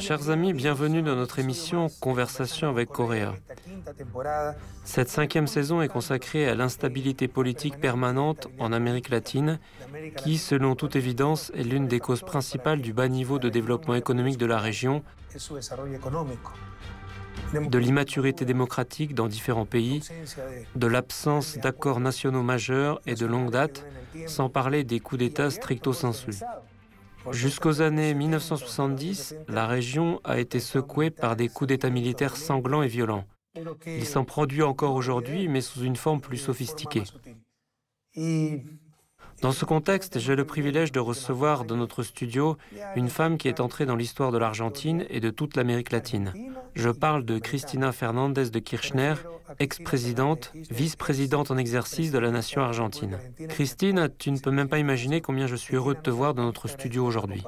Chers amis, bienvenue dans notre émission Conversation avec Coréa. Cette cinquième saison est consacrée à l'instabilité politique permanente en Amérique latine, qui, selon toute évidence, est l'une des causes principales du bas niveau de développement économique de la région, de l'immaturité démocratique dans différents pays, de l'absence d'accords nationaux majeurs et de longue date, sans parler des coups d'État stricto sensu. Jusqu'aux années 1970, la région a été secouée par des coups d'État militaires sanglants et violents. Il s'en produit encore aujourd'hui, mais sous une forme plus sophistiquée. Dans ce contexte, j'ai le privilège de recevoir dans notre studio une femme qui est entrée dans l'histoire de l'Argentine et de toute l'Amérique latine. Je parle de Cristina Fernandez de Kirchner, ex-présidente, vice-présidente en exercice de la nation argentine. Christine, tu ne peux même pas imaginer combien je suis heureux de te voir dans notre studio aujourd'hui.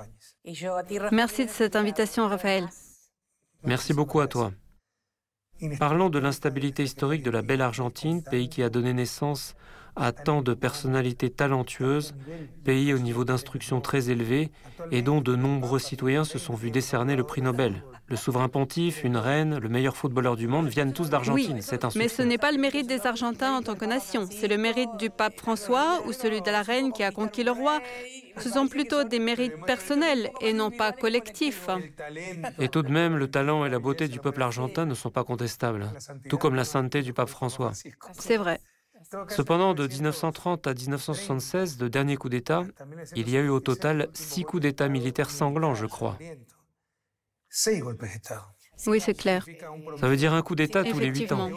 Merci de cette invitation, Raphaël. Merci beaucoup à toi. Parlons de l'instabilité historique de la belle Argentine, pays qui a donné naissance à tant de personnalités talentueuses, pays au niveau d'instruction très élevé et dont de nombreux citoyens se sont vus décerner le prix Nobel. Le souverain pontife, une reine, le meilleur footballeur du monde viennent tous d'Argentine. c'est un Mais ce n'est pas le mérite des Argentins en tant que nation. C'est le mérite du pape François ou celui de la reine qui a conquis le roi. Ce sont plutôt des mérites personnels et non pas collectifs. Et tout de même, le talent et la beauté du peuple argentin ne sont pas contestables, tout comme la sainteté du pape François. C'est vrai. Cependant, de 1930 à 1976, le dernier coup d'État, il y a eu au total six coups d'État militaires sanglants, je crois. Oui, c'est clair. Ça veut dire un coup d'État tous les huit ans.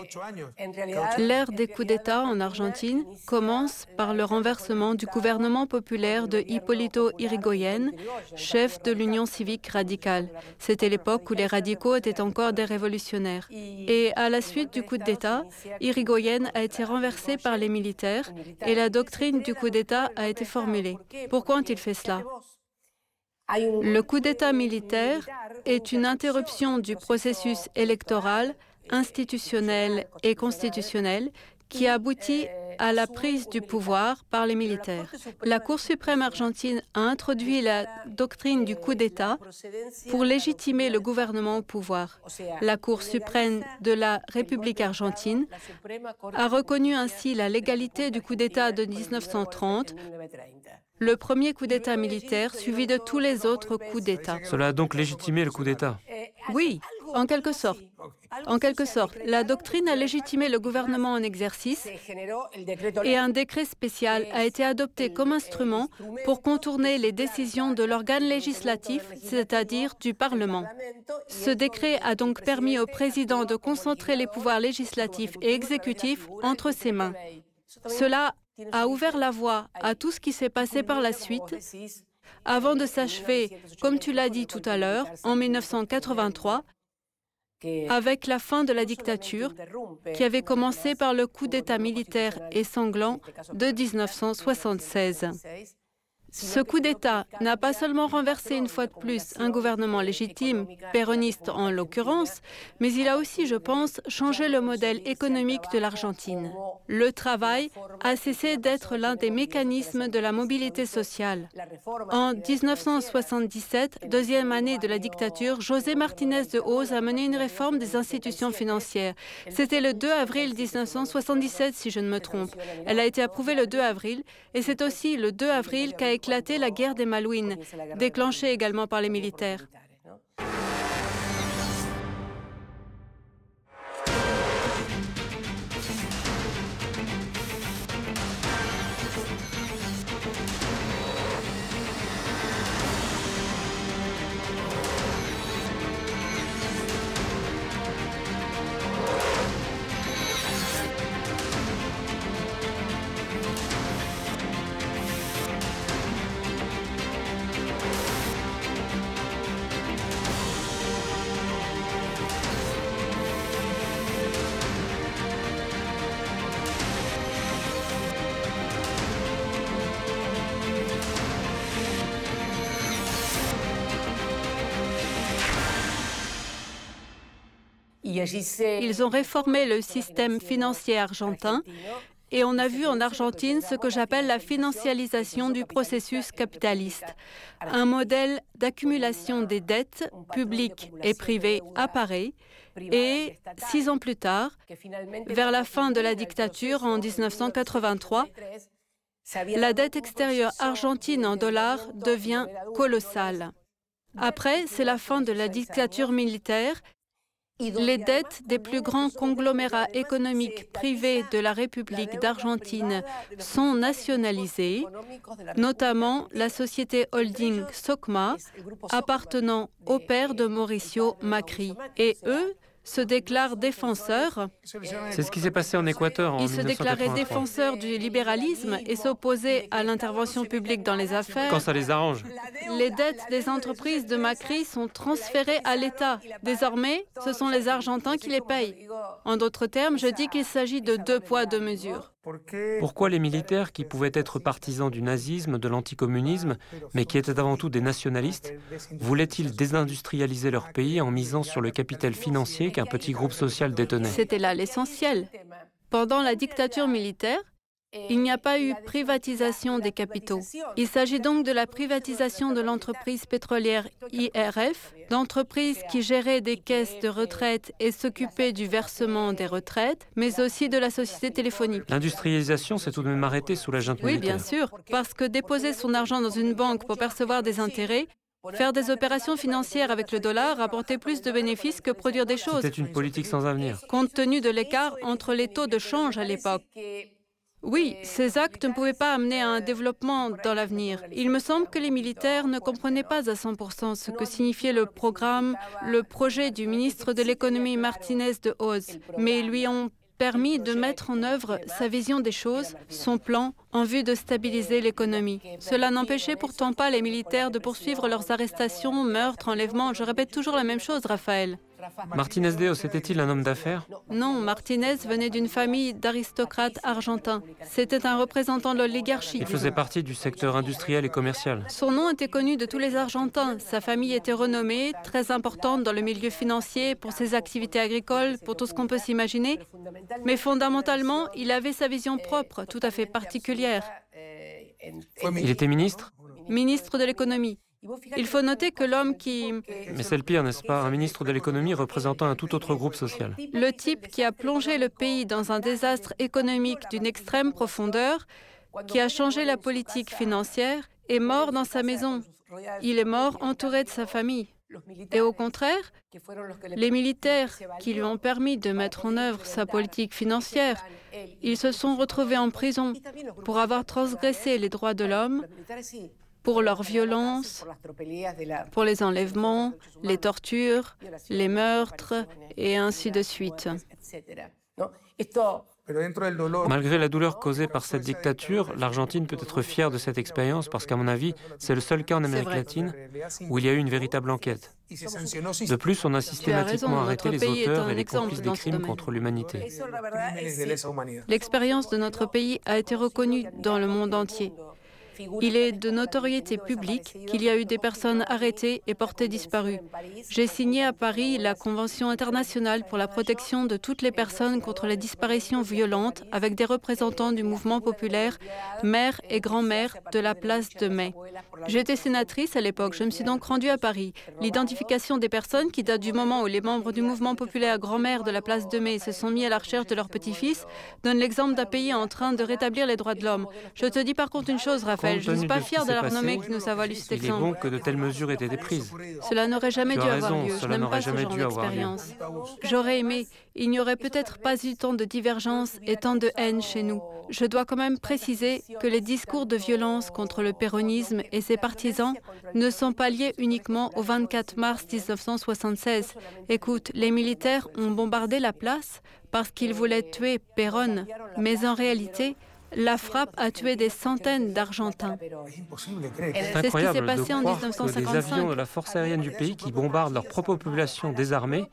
L'ère des coups d'État en Argentine commence par le renversement du gouvernement populaire de Hipólito Yrigoyen, chef de l'Union civique radicale. C'était l'époque où les radicaux étaient encore des révolutionnaires. Et à la suite du coup d'État, Yrigoyen a été renversé par les militaires et la doctrine du coup d'État a été formulée. Pourquoi ont-ils fait cela? Le coup d'État militaire est une interruption du processus électoral, institutionnel et constitutionnel qui aboutit à la prise du pouvoir par les militaires. La Cour suprême argentine a introduit la doctrine du coup d'État pour légitimer le gouvernement au pouvoir. La Cour suprême de la République argentine a reconnu ainsi la légalité du coup d'État de 1930 le premier coup d'État militaire suivi de tous les autres coups d'État. Cela a donc légitimé le coup d'État Oui, en quelque sorte. En quelque sorte, la doctrine a légitimé le gouvernement en exercice et un décret spécial a été adopté comme instrument pour contourner les décisions de l'organe législatif, c'est-à-dire du Parlement. Ce décret a donc permis au président de concentrer les pouvoirs législatifs et exécutifs entre ses mains. Cela a ouvert la voie à tout ce qui s'est passé par la suite, avant de s'achever, comme tu l'as dit tout à l'heure, en 1983, avec la fin de la dictature, qui avait commencé par le coup d'État militaire et sanglant de 1976. Ce coup d'État n'a pas seulement renversé une fois de plus un gouvernement légitime, péroniste en l'occurrence, mais il a aussi, je pense, changé le modèle économique de l'Argentine. Le travail a cessé d'être l'un des mécanismes de la mobilité sociale. En 1977, deuxième année de la dictature, José Martinez de Hoz a mené une réforme des institutions financières. C'était le 2 avril 1977, si je ne me trompe. Elle a été approuvée le 2 avril et c'est aussi le 2 avril qu'a éclaté la guerre des Malouines, déclenchée également par les militaires. Ils ont réformé le système financier argentin et on a vu en Argentine ce que j'appelle la financialisation du processus capitaliste. Un modèle d'accumulation des dettes publiques et privées apparaît et six ans plus tard, vers la fin de la dictature en 1983, la dette extérieure argentine en dollars devient colossale. Après, c'est la fin de la dictature militaire les dettes des plus grands conglomérats économiques privés de la République d'Argentine sont nationalisées, notamment la société holding SOCMA appartenant au père de Mauricio Macri. Et eux se déclare défenseur. C'est ce qui s'est passé en Équateur en Il se déclarait défenseur du libéralisme et s'opposait à l'intervention publique dans les affaires. Quand ça les arrange. Les dettes des entreprises de Macri sont transférées à l'État. Désormais, ce sont les Argentins qui les payent. En d'autres termes, je dis qu'il s'agit de deux poids, deux mesures. Pourquoi les militaires, qui pouvaient être partisans du nazisme, de l'anticommunisme, mais qui étaient avant tout des nationalistes, voulaient-ils désindustrialiser leur pays en misant sur le capital financier qu'un petit groupe social détenait? C'était là l'essentiel. Pendant la dictature militaire, il n'y a pas eu privatisation des capitaux. Il s'agit donc de la privatisation de l'entreprise pétrolière IRF, d'entreprises qui géraient des caisses de retraite et s'occupaient du versement des retraites, mais aussi de la société téléphonique. L'industrialisation s'est tout de même arrêtée sous la junte Oui, bien sûr, parce que déposer son argent dans une banque pour percevoir des intérêts Faire des opérations financières avec le dollar rapportait plus de bénéfices que produire des choses. C'était une politique sans avenir. Compte tenu de l'écart entre les taux de change à l'époque. Oui, ces actes ne pouvaient pas amener à un développement dans l'avenir. Il me semble que les militaires ne comprenaient pas à 100% ce que signifiait le programme, le projet du ministre de l'économie Martinez de Oz, mais ils lui ont permis de mettre en œuvre sa vision des choses, son plan en vue de stabiliser l'économie. Cela n'empêchait pourtant pas les militaires de poursuivre leurs arrestations, meurtres, enlèvements. Je répète toujours la même chose, Raphaël. Martinez Deos était-il un homme d'affaires? Non, Martinez venait d'une famille d'aristocrates argentins. C'était un représentant de l'oligarchie. Il faisait partie du secteur industriel et commercial. Son nom était connu de tous les Argentins. Sa famille était renommée, très importante dans le milieu financier, pour ses activités agricoles, pour tout ce qu'on peut s'imaginer. Mais fondamentalement, il avait sa vision propre, tout à fait particulière. Il était ministre? Ministre de l'économie. Il faut noter que l'homme qui... Mais c'est le pire, n'est-ce pas? Un ministre de l'économie représentant un tout autre groupe social. Le type qui a plongé le pays dans un désastre économique d'une extrême profondeur, qui a changé la politique financière, est mort dans sa maison. Il est mort entouré de sa famille. Et au contraire, les militaires qui lui ont permis de mettre en œuvre sa politique financière, ils se sont retrouvés en prison pour avoir transgressé les droits de l'homme pour leur violence, pour les enlèvements, les tortures, les meurtres et ainsi de suite. Malgré la douleur causée par cette dictature, l'Argentine peut être fière de cette expérience parce qu'à mon avis, c'est le seul cas en Amérique latine où il y a eu une véritable enquête. De plus, on a systématiquement arrêté les auteurs et les complices des crimes contre l'humanité. L'expérience de notre pays a été reconnue dans le monde entier. Il est de notoriété publique qu'il y a eu des personnes arrêtées et portées disparues. J'ai signé à Paris la Convention internationale pour la protection de toutes les personnes contre les disparitions violentes avec des représentants du mouvement populaire, mère et grand-mère de la place de Mai. J'étais sénatrice à l'époque, je me suis donc rendue à Paris. L'identification des personnes qui date du moment où les membres du mouvement populaire grand-mère de la place de Mai se sont mis à la recherche de leur petit-fils donne l'exemple d'un pays en train de rétablir les droits de l'homme. Je te dis par contre une chose, Raphaël. Je ne suis pas fière de la renommée que nous avons valu cet exemple. Il est bon que de telles mesures aient été prises. Cela n'aurait jamais dû avoir lieu. Je n'aime pas ce genre d'expérience. J'aurais aimé. Il n'y aurait peut-être pas eu tant de divergences et tant de haine chez nous. Je dois quand même préciser que les discours de violence contre le péronisme et ses partisans ne sont pas liés uniquement au 24 mars 1976. Écoute, les militaires ont bombardé la place parce qu'ils voulaient tuer Perón, mais en réalité, la frappe a tué des centaines d'Argentins. C'est ce qui s'est passé en 1955. des avions de la force aérienne du pays qui bombardent leur propre population désarmée.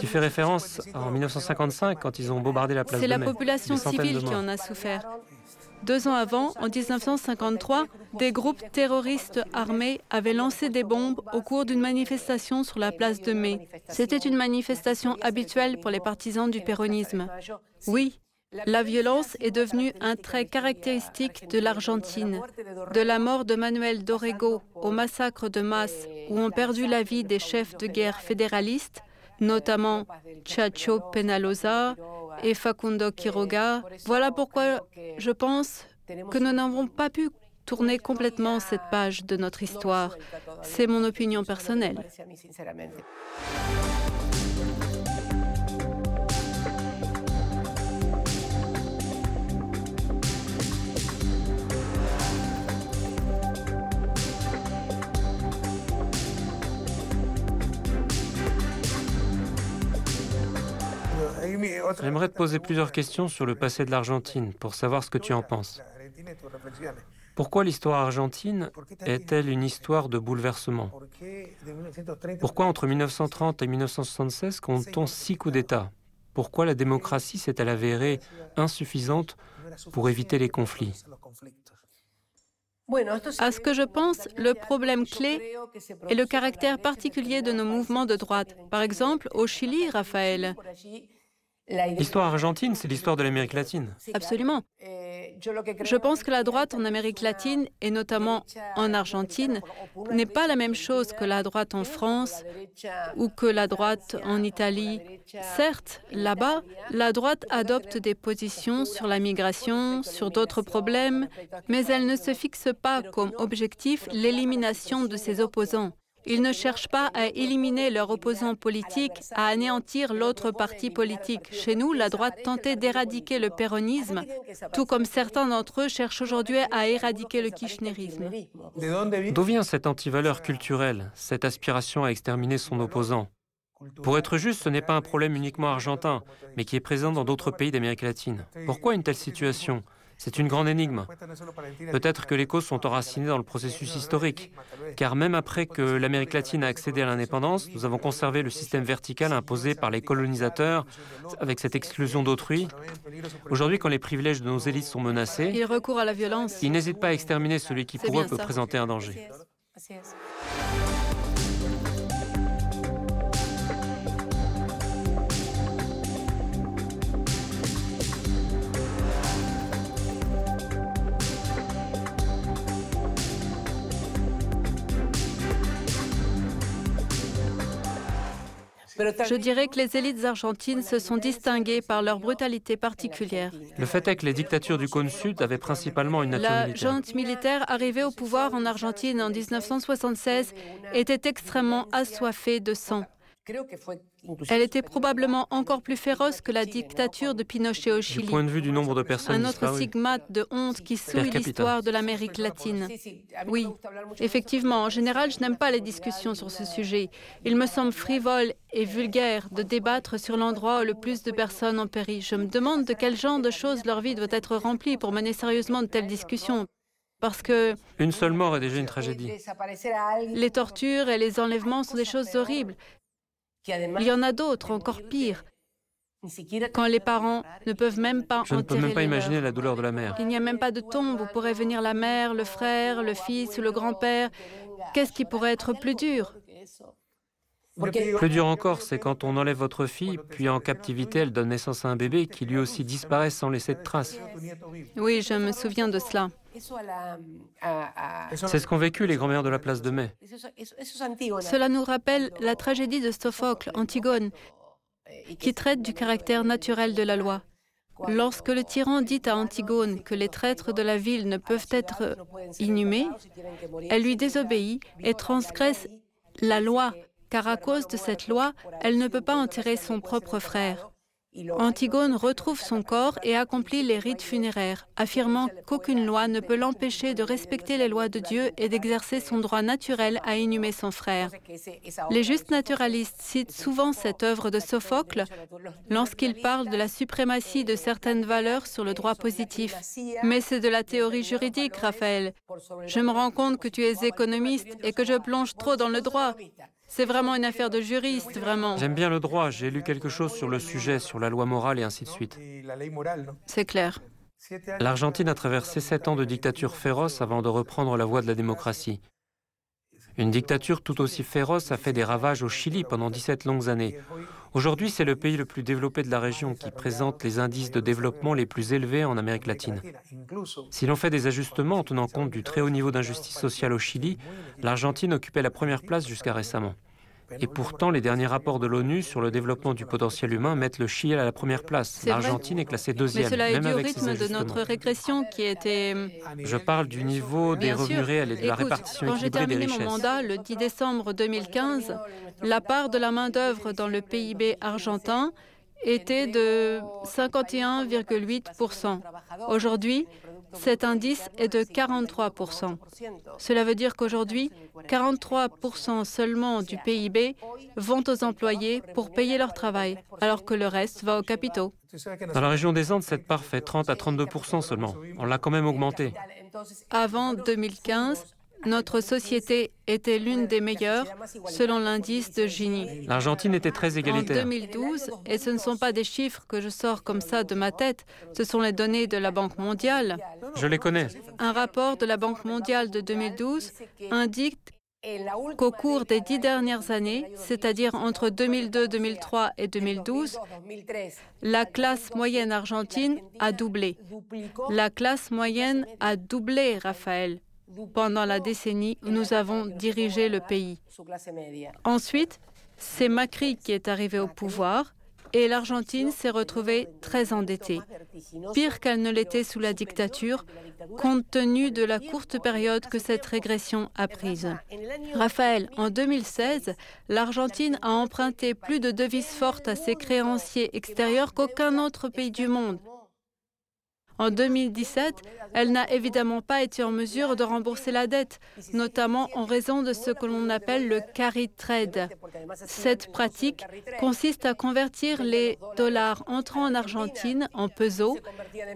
Tu fais référence en 1955 quand ils ont bombardé la place C'est la population civile qui en a souffert. Deux ans avant, en 1953, des groupes terroristes armés avaient lancé des bombes au cours d'une manifestation sur la place de Mai. C'était une manifestation habituelle pour les partisans du péronisme. Oui, La violence est devenue un trait caractéristique de l'Argentine. De la mort de Manuel Dorrego au massacre de masse où ont perdu la vie des chefs de guerre fédéralistes, notamment Chacho Penalosa et Facundo Quiroga. Voilà pourquoi je pense que nous n'avons pas pu tourner complètement cette page de notre histoire. C'est mon opinion personnelle. J'aimerais te poser plusieurs questions sur le passé de l'Argentine pour savoir ce que tu en penses. Pourquoi l'histoire argentine est-elle une histoire de bouleversement? Pourquoi entre 1930 et 1976 compte-t-on six coups d'État? Pourquoi la démocratie s'est-elle avérée insuffisante pour éviter les conflits? À ce que je pense, le problème clé est le caractère particulier de nos mouvements de droite. Par exemple, au Chili, Raphaël, L'histoire argentine, c'est l'histoire de l'Amérique latine. Absolument. Je pense que la droite en Amérique latine, et notamment en Argentine, n'est pas la même chose que la droite en France ou que la droite en Italie. Certes, là-bas, la droite adopte des positions sur la migration, sur d'autres problèmes, mais elle ne se fixe pas comme objectif l'élimination de ses opposants. Ils ne cherchent pas à éliminer leur opposant politique, à anéantir l'autre parti politique. Chez nous, la droite tentait d'éradiquer le péronisme, tout comme certains d'entre eux cherchent aujourd'hui à éradiquer le kirchnerisme. D'où vient cette antivaleur culturelle, cette aspiration à exterminer son opposant? Pour être juste, ce n'est pas un problème uniquement argentin, mais qui est présent dans d'autres pays d'Amérique latine. Pourquoi une telle situation? C'est une grande énigme. Peut-être que les causes sont enracinées dans le processus historique, car même après que l'Amérique latine a accédé à l'indépendance, nous avons conservé le système vertical imposé par les colonisateurs avec cette exclusion d'autrui. Aujourd'hui, quand les privilèges de nos élites sont menacés, ils recourent à la violence. Ils n'hésitent pas à exterminer celui qui pour eux peut présenter un danger. Je dirais que les élites argentines se sont distinguées par leur brutalité particulière. Le fait est que les dictatures du cône sud avaient principalement une nature La junte militaire arrivée au pouvoir en Argentine en 1976 était extrêmement assoiffée de sang. Elle était probablement encore plus féroce que la dictature de Pinochet au Chili. Du point de vue du nombre de personnes Un autre stigmate de honte qui souille l'histoire de l'Amérique latine. Oui, effectivement, en général, je n'aime pas les discussions sur ce sujet. Il me semble frivole et vulgaire de débattre sur l'endroit où le plus de personnes ont péri. Je me demande de quel genre de choses leur vie doit être remplie pour mener sérieusement de telles discussions. Parce que... Une seule mort est déjà une tragédie. Les tortures et les enlèvements sont des choses horribles. Il y en a d'autres, encore pires. Quand les parents ne peuvent même pas Je ne peux même pas imaginer la douleur de la mère. Il n'y a même pas de tombe où pourrait venir la mère, le frère, le fils ou le grand-père. Qu'est-ce qui pourrait être plus dur? Plus dur encore, c'est quand on enlève votre fille, puis en captivité, elle donne naissance à un bébé qui lui aussi disparaît sans laisser de traces. Oui, je me souviens de cela. C'est ce qu'ont vécu les grands-mères de la place de Mai. Cela nous rappelle la tragédie de Sophocle, Antigone, qui traite du caractère naturel de la loi. Lorsque le tyran dit à Antigone que les traîtres de la ville ne peuvent être inhumés, elle lui désobéit et transgresse la loi, car à cause de cette loi, elle ne peut pas enterrer son propre frère. Antigone retrouve son corps et accomplit les rites funéraires, affirmant qu'aucune loi ne peut l'empêcher de respecter les lois de Dieu et d'exercer son droit naturel à inhumer son frère. Les justes naturalistes citent souvent cette œuvre de Sophocle lorsqu'ils parlent de la suprématie de certaines valeurs sur le droit positif. Mais c'est de la théorie juridique, Raphaël. Je me rends compte que tu es économiste et que je plonge trop dans le droit. C'est vraiment une affaire de juriste, vraiment. J'aime bien le droit, j'ai lu quelque chose sur le sujet, sur la loi morale et ainsi de suite. C'est clair. L'Argentine a traversé sept ans de dictature féroce avant de reprendre la voie de la démocratie. Une dictature tout aussi féroce a fait des ravages au Chili pendant 17 longues années. Aujourd'hui, c'est le pays le plus développé de la région qui présente les indices de développement les plus élevés en Amérique latine. Si l'on fait des ajustements en tenant compte du très haut niveau d'injustice sociale au Chili, l'Argentine occupait la première place jusqu'à récemment. Et pourtant, les derniers rapports de l'ONU sur le développement du potentiel humain mettent le Chili à la première place. L'Argentine est classée deuxième. Mais cela est dû au rythme de notre régression qui était. Je parle du niveau des revenus réels et de la répartition quand équilibrée des richesses. Quand j'ai terminé mon mandat, le 10 décembre 2015, la part de la main-d'œuvre dans le PIB argentin était de 51,8% Aujourd'hui, cet indice est de 43% Cela veut dire qu'aujourd'hui, 43% seulement du PIB vont aux employés pour payer leur travail, alors que le reste va aux capitaux. Dans la région des Andes, cette part fait 30 à 32% seulement. On l'a quand même augmenté. Avant 2015, notre société était l'une des meilleures selon l'indice de Gini. L'Argentine était très égalitaire. En 2012, et ce ne sont pas des chiffres que je sors comme ça de ma tête, ce sont les données de la Banque mondiale. Je les connais. Un rapport de la Banque mondiale de 2012 indique qu'au cours des dix dernières années, c'est-à-dire entre 2002, 2003 et 2012, la classe moyenne argentine a doublé. La classe moyenne a doublé, Raphaël pendant la décennie où nous avons dirigé le pays. Ensuite, c'est Macri qui est arrivé au pouvoir et l'Argentine s'est retrouvée très endettée, pire qu'elle ne l'était sous la dictature, compte tenu de la courte période que cette régression a prise. Raphaël, en 2016, l'Argentine a emprunté plus de devises fortes à ses créanciers extérieurs qu'aucun autre pays du monde. En 2017, elle n'a évidemment pas été en mesure de rembourser la dette, notamment en raison de ce que l'on appelle le carry trade. Cette pratique consiste à convertir les dollars entrant en Argentine en pesos,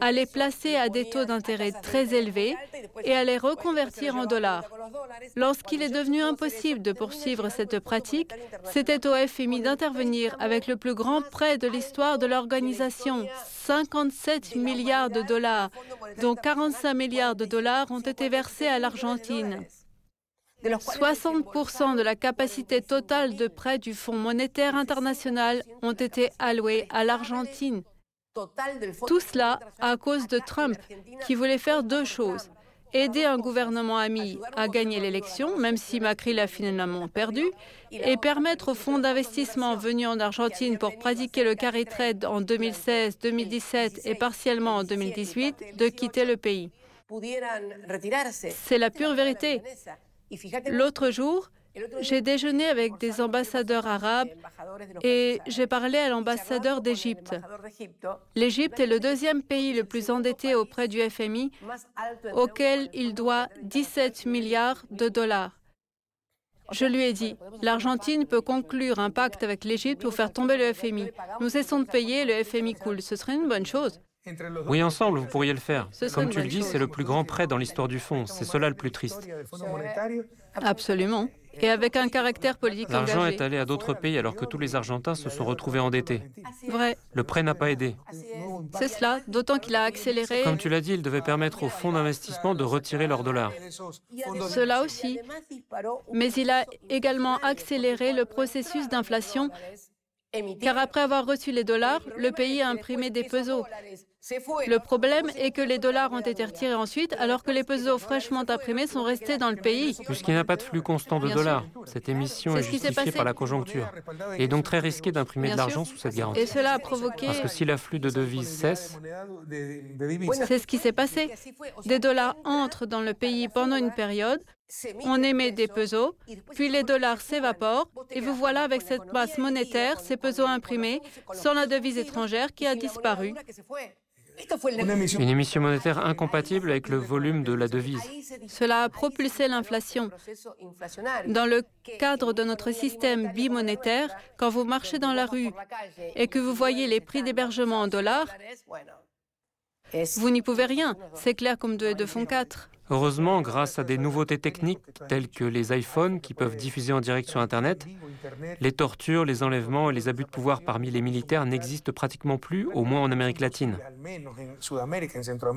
à les placer à des taux d'intérêt très élevés et à les reconvertir en dollars. Lorsqu'il est devenu impossible de poursuivre cette pratique, c'était au FMI d'intervenir avec le plus grand prêt de l'histoire de l'organisation, 57 milliards de dollars, dont 45 milliards de dollars ont été versés à l'Argentine. 60% de la capacité totale de prêt du Fonds monétaire international ont été alloués à l'Argentine. Tout cela à cause de Trump, qui voulait faire deux choses aider un gouvernement ami à gagner l'élection, même si Macri l'a finalement perdu, et permettre aux fonds d'investissement venus en Argentine pour pratiquer le carry trade en 2016, 2017 et partiellement en 2018 de quitter le pays. C'est la pure vérité. L'autre jour, j'ai déjeuné avec des ambassadeurs arabes et j'ai parlé à l'ambassadeur d'Égypte. L'Égypte est le deuxième pays le plus endetté auprès du FMI, auquel il doit 17 milliards de dollars. Je lui ai dit, l'Argentine peut conclure un pacte avec l'Égypte pour faire tomber le FMI. Nous cessons de payer, le FMI coule. Ce serait une bonne chose. Oui, ensemble, vous pourriez le faire. Comme tu le dis, c'est le plus grand prêt dans l'histoire du fonds. C'est cela le plus triste. Absolument et avec un caractère politique L'argent est allé à d'autres pays alors que tous les Argentins se sont retrouvés endettés. Vrai. Le prêt n'a pas aidé. C'est cela, d'autant qu'il a accéléré. Comme tu l'as dit, il devait permettre aux fonds d'investissement de retirer leurs dollars. Cela aussi. Mais il a également accéléré le processus d'inflation car après avoir reçu les dollars, le pays a imprimé des pesos. Le problème est que les dollars ont été retirés ensuite, alors que les pesos fraîchement imprimés sont restés dans le pays. Puisqu'il n'y a pas de flux constant de dollars, cette émission est, justifiée par la conjoncture. Il est donc très risqué d'imprimer de l'argent sous cette garantie. Et cela a provoqué... Parce que si l'afflux de devises cesse... C'est ce qui s'est passé. Des dollars entrent dans le pays pendant une période, on émet des pesos, puis les dollars s'évaporent, et vous voilà avec cette masse monétaire, ces pesos imprimés, sans la devise étrangère qui a disparu. Une émission monétaire incompatible avec le volume de la devise. Cela a propulsé l'inflation. Dans le cadre de notre système bimonétaire, quand vous marchez dans la rue et que vous voyez les prix d'hébergement en dollars, vous n'y pouvez rien. C'est clair comme deux et deux font quatre. Heureusement, grâce à des nouveautés techniques telles que les iPhones qui peuvent diffuser en direct sur Internet, les tortures, les enlèvements et les abus de pouvoir parmi les militaires n'existent pratiquement plus, au moins en Amérique latine.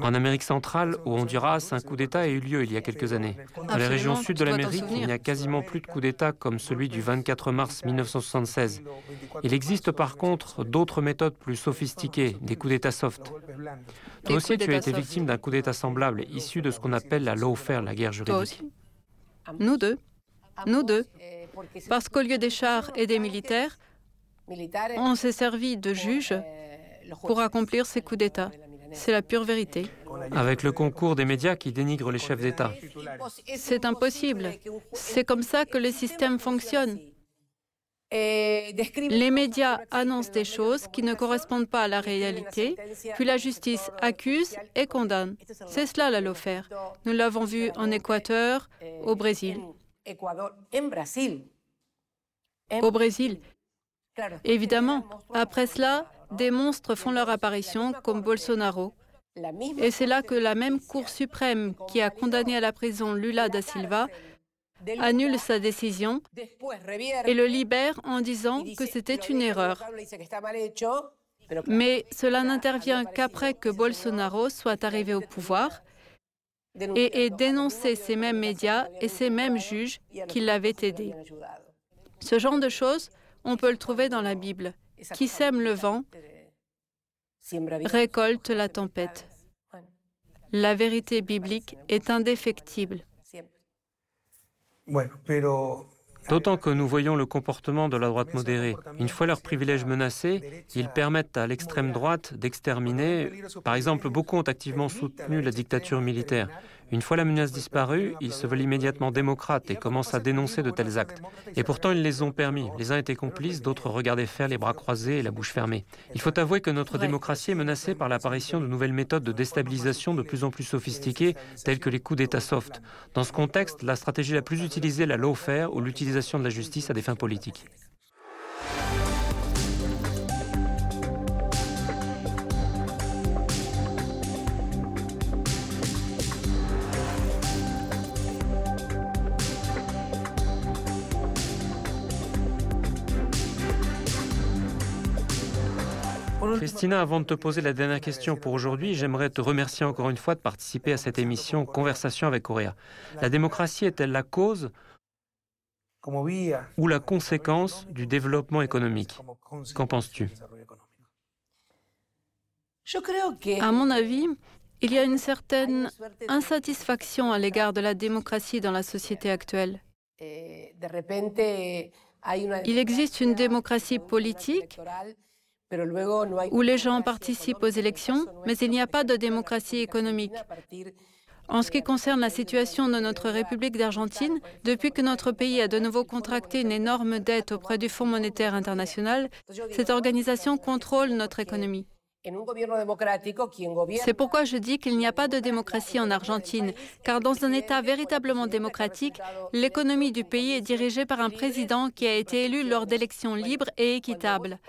En Amérique centrale, au Honduras, un coup d'État a eu lieu il y a quelques années. Dans les régions sud de l'Amérique, il n'y a quasiment plus de coup d'État comme celui du 24 mars 1976. Il existe par contre d'autres méthodes plus sophistiquées, des coups d'État soft. Toi aussi, tu as été victime d'un coup d'État semblable, issu de ce qu'on appelle la lawfare, la guerre juridique. Nous deux. Nous deux. Parce qu'au lieu des chars et des militaires, on s'est servi de juges pour accomplir ces coups d'État. C'est la pure vérité. Avec le concours des médias qui dénigrent les chefs d'État. C'est impossible. C'est comme ça que le système fonctionne. Les médias annoncent des choses qui ne correspondent pas à la réalité, puis la justice accuse et condamne. C'est cela la lawfare. Nous l'avons vu en Équateur, au Brésil. Au Brésil. Évidemment, après cela, des monstres font leur apparition comme Bolsonaro. Et c'est là que la même Cour suprême qui a condamné à la prison Lula da Silva annule sa décision et le libère en disant que c'était une erreur. Mais cela n'intervient qu'après que Bolsonaro soit arrivé au pouvoir et ait dénoncé ces mêmes médias et ces mêmes juges qui l'avaient aidé. Ce genre de choses, on peut le trouver dans la Bible. Qui sème le vent récolte la tempête. La vérité biblique est indéfectible. D'autant que nous voyons le comportement de la droite modérée. Une fois leurs privilèges menacés, ils permettent à l'extrême droite d'exterminer. Par exemple, beaucoup ont activement soutenu la dictature militaire. Une fois la menace disparue, ils se veulent immédiatement démocrates et commencent à dénoncer de tels actes. Et pourtant, ils les ont permis. Les uns étaient complices, d'autres regardaient faire les bras croisés et la bouche fermée. Il faut avouer que notre démocratie est menacée par l'apparition de nouvelles méthodes de déstabilisation de plus en plus sophistiquées, telles que les coups d'État soft. Dans ce contexte, la stratégie la plus utilisée est la lawfare ou l'utilisation de la justice à des fins politiques. Christina, avant de te poser la dernière question pour aujourd'hui, j'aimerais te remercier encore une fois de participer à cette émission Conversation avec Coréa. La démocratie est-elle la cause ou la conséquence du développement économique? Qu'en penses-tu? À mon avis, il y a une certaine insatisfaction à l'égard de la démocratie dans la société actuelle. Il existe une démocratie politique où les gens participent aux élections, mais il n'y a pas de démocratie économique. En ce qui concerne la situation de notre République d'Argentine, depuis que notre pays a de nouveau contracté une énorme dette auprès du Fonds monétaire international, cette organisation contrôle notre économie. C'est pourquoi je dis qu'il n'y a pas de démocratie en Argentine, car dans un État véritablement démocratique, l'économie du pays est dirigée par un président qui a été élu lors d'élections libres et équitables.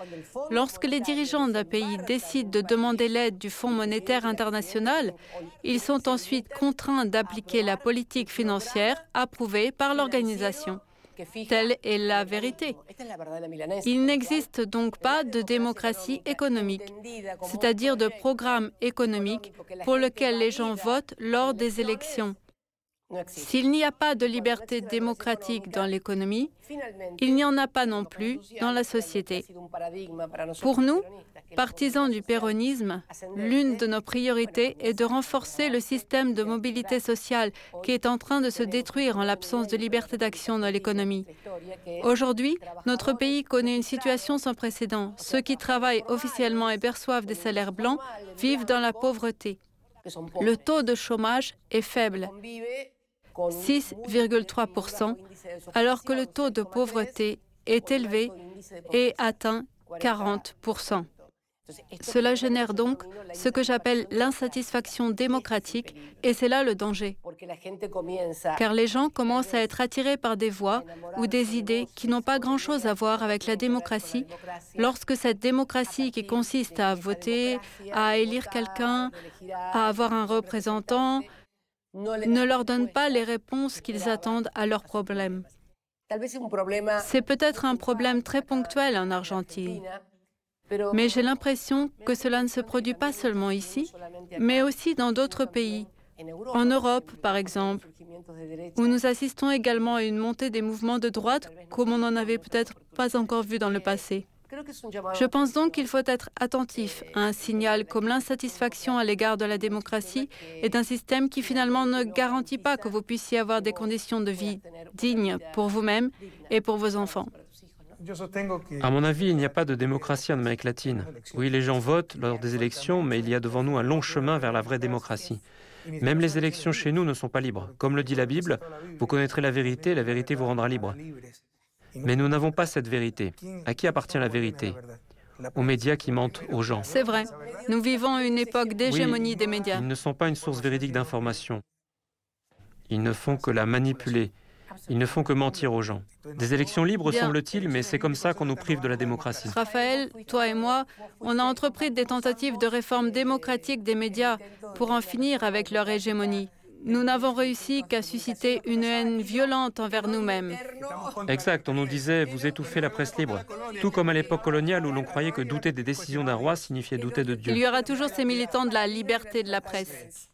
Lorsque les dirigeants d'un pays décident de demander l'aide du Fonds monétaire international, ils sont ensuite contraints d'appliquer la politique financière approuvée par l'organisation. Telle est la vérité. Il n'existe donc pas de démocratie économique, c'est-à-dire de programme économique pour lequel les gens votent lors des élections. S'il n'y a pas de liberté démocratique dans l'économie, il n'y en a pas non plus dans la société. Pour nous, partisans du péronisme, l'une de nos priorités est de renforcer le système de mobilité sociale qui est en train de se détruire en l'absence de liberté d'action dans l'économie. Aujourd'hui, notre pays connaît une situation sans précédent. Ceux qui travaillent officiellement et perçoivent des salaires blancs vivent dans la pauvreté. Le taux de chômage est faible. 6,3%, alors que le taux de pauvreté est élevé et atteint 40%. Cela génère donc ce que j'appelle l'insatisfaction démocratique et c'est là le danger. Car les gens commencent à être attirés par des voix ou des idées qui n'ont pas grand-chose à voir avec la démocratie lorsque cette démocratie qui consiste à voter, à élire quelqu'un, à avoir un représentant, ne leur donne pas les réponses qu'ils attendent à leurs problèmes. C'est peut-être un problème très ponctuel en Argentine, mais j'ai l'impression que cela ne se produit pas seulement ici, mais aussi dans d'autres pays, en Europe par exemple, où nous assistons également à une montée des mouvements de droite comme on n'en avait peut-être pas encore vu dans le passé. Je pense donc qu'il faut être attentif à un signal comme l'insatisfaction à l'égard de la démocratie et d'un système qui finalement ne garantit pas que vous puissiez avoir des conditions de vie dignes pour vous-même et pour vos enfants. À mon avis, il n'y a pas de démocratie en Amérique latine. Oui, les gens votent lors des élections, mais il y a devant nous un long chemin vers la vraie démocratie. Même les élections chez nous ne sont pas libres. Comme le dit la Bible, vous connaîtrez la vérité, la vérité vous rendra libre. Mais nous n'avons pas cette vérité. À qui appartient la vérité? Aux médias qui mentent aux gens. C'est vrai. Nous vivons une époque d'hégémonie des médias. Ils ne sont pas une source véridique d'information. Ils ne font que la manipuler. Ils ne font que mentir aux gens. Des élections libres, semble-t-il, mais c'est comme ça qu'on nous prive de la démocratie. Raphaël, toi et moi, on a entrepris des tentatives de réforme démocratique des médias pour en finir avec leur hégémonie. Nous n'avons réussi qu'à susciter une haine violente envers nous-mêmes. Exact, on nous disait vous étouffez la presse libre, tout comme à l'époque coloniale où l'on croyait que douter des décisions d'un roi signifiait douter de Dieu. Il y aura toujours ces militants de la liberté de la presse.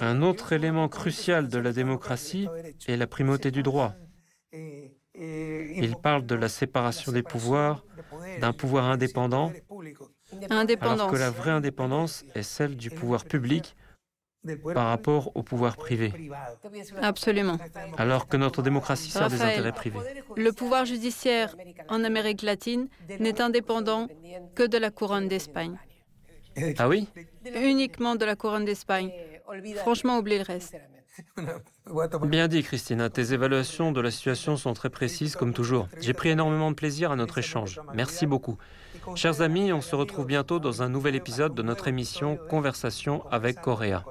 Un autre élément crucial de la démocratie est la primauté du droit. Il parle de la séparation des pouvoirs, d'un pouvoir indépendant, alors que la vraie indépendance est celle du pouvoir public par rapport au pouvoir privé. Absolument. Alors que notre démocratie sert des intérêts privés. Le pouvoir judiciaire en Amérique latine n'est indépendant que de la couronne d'Espagne. Ah oui? Uniquement de la couronne d'Espagne. Franchement, oublie le reste. Bien dit, Christina. Tes évaluations de la situation sont très précises, comme toujours. J'ai pris énormément de plaisir à notre échange. Merci beaucoup. Chers amis, on se retrouve bientôt dans un nouvel épisode de notre émission Conversation avec Coréa.